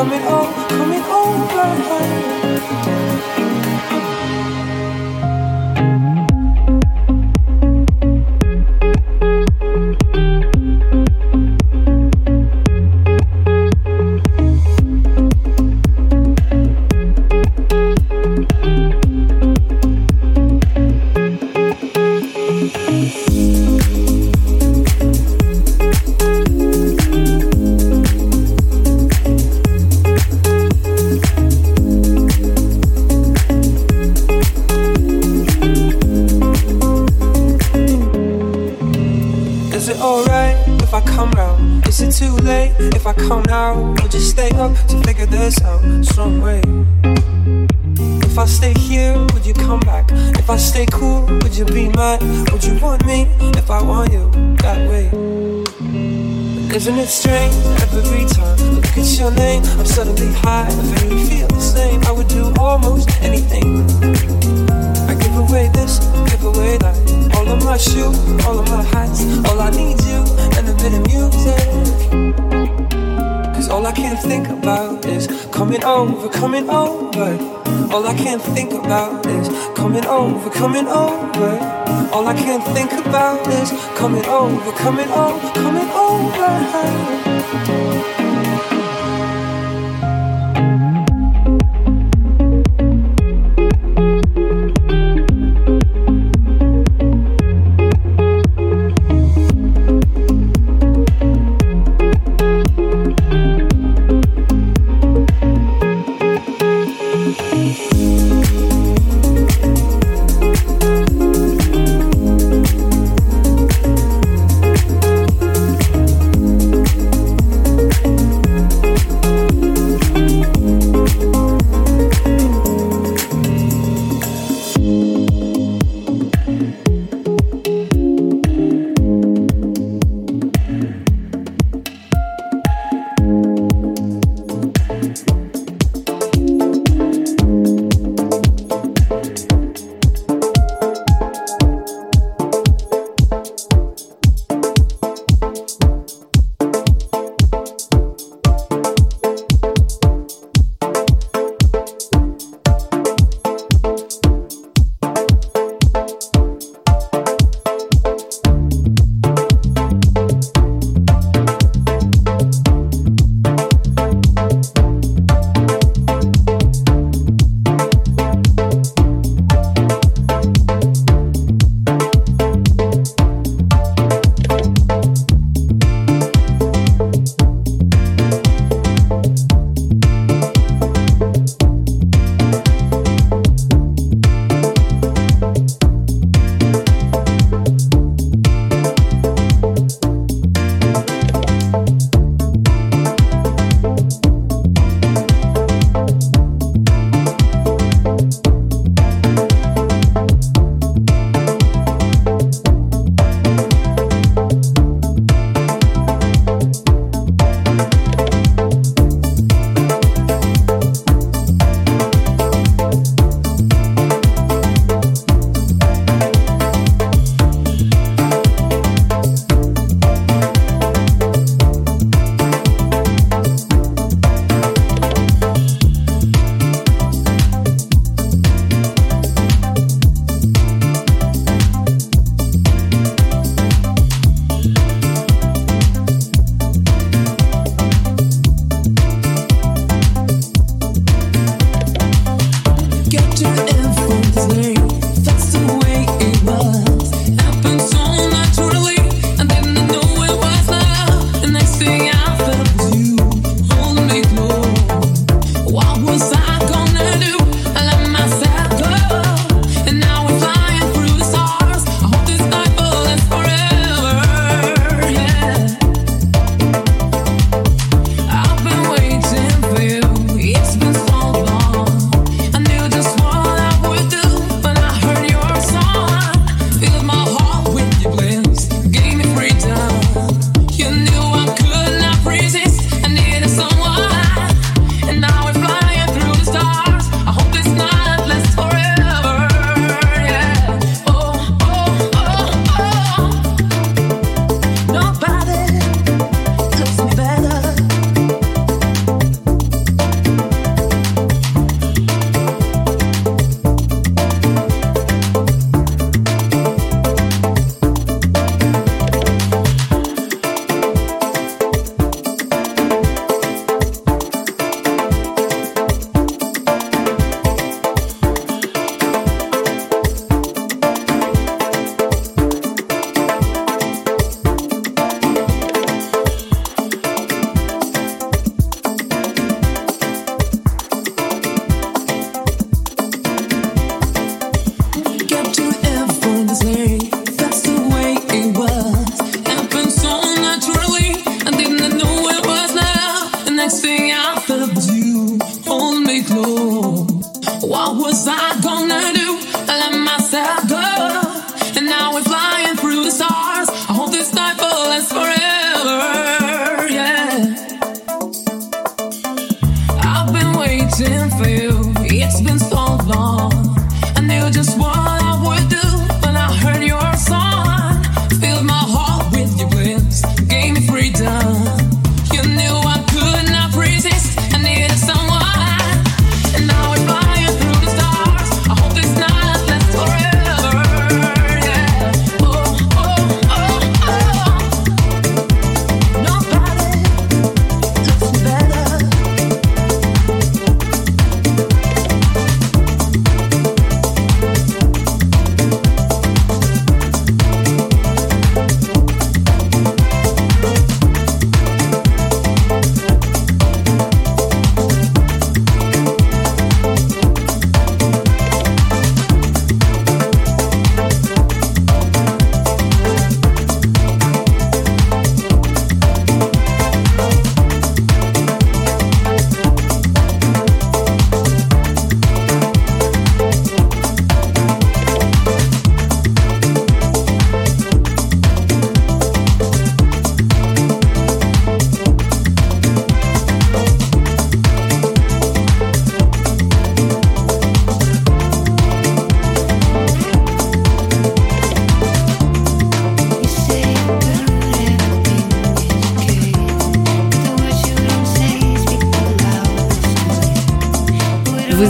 coming home. Is it alright if I come round? Is it too late if I come now? Would you stay up to figure this out some way? If I stay here, would you come back? If I stay cool, would you be mad? Would you want me if I want you that way? Isn't it strange every time I look at your name? I'm suddenly high, if you feel the same, I would do almost anything away this, give away that. All of my shoes, all of my hats. All I need you and a bit of music. Cause all I can think about is coming over, coming over. All I can think about is coming over, coming over. All I can think about is coming over, coming over, coming over.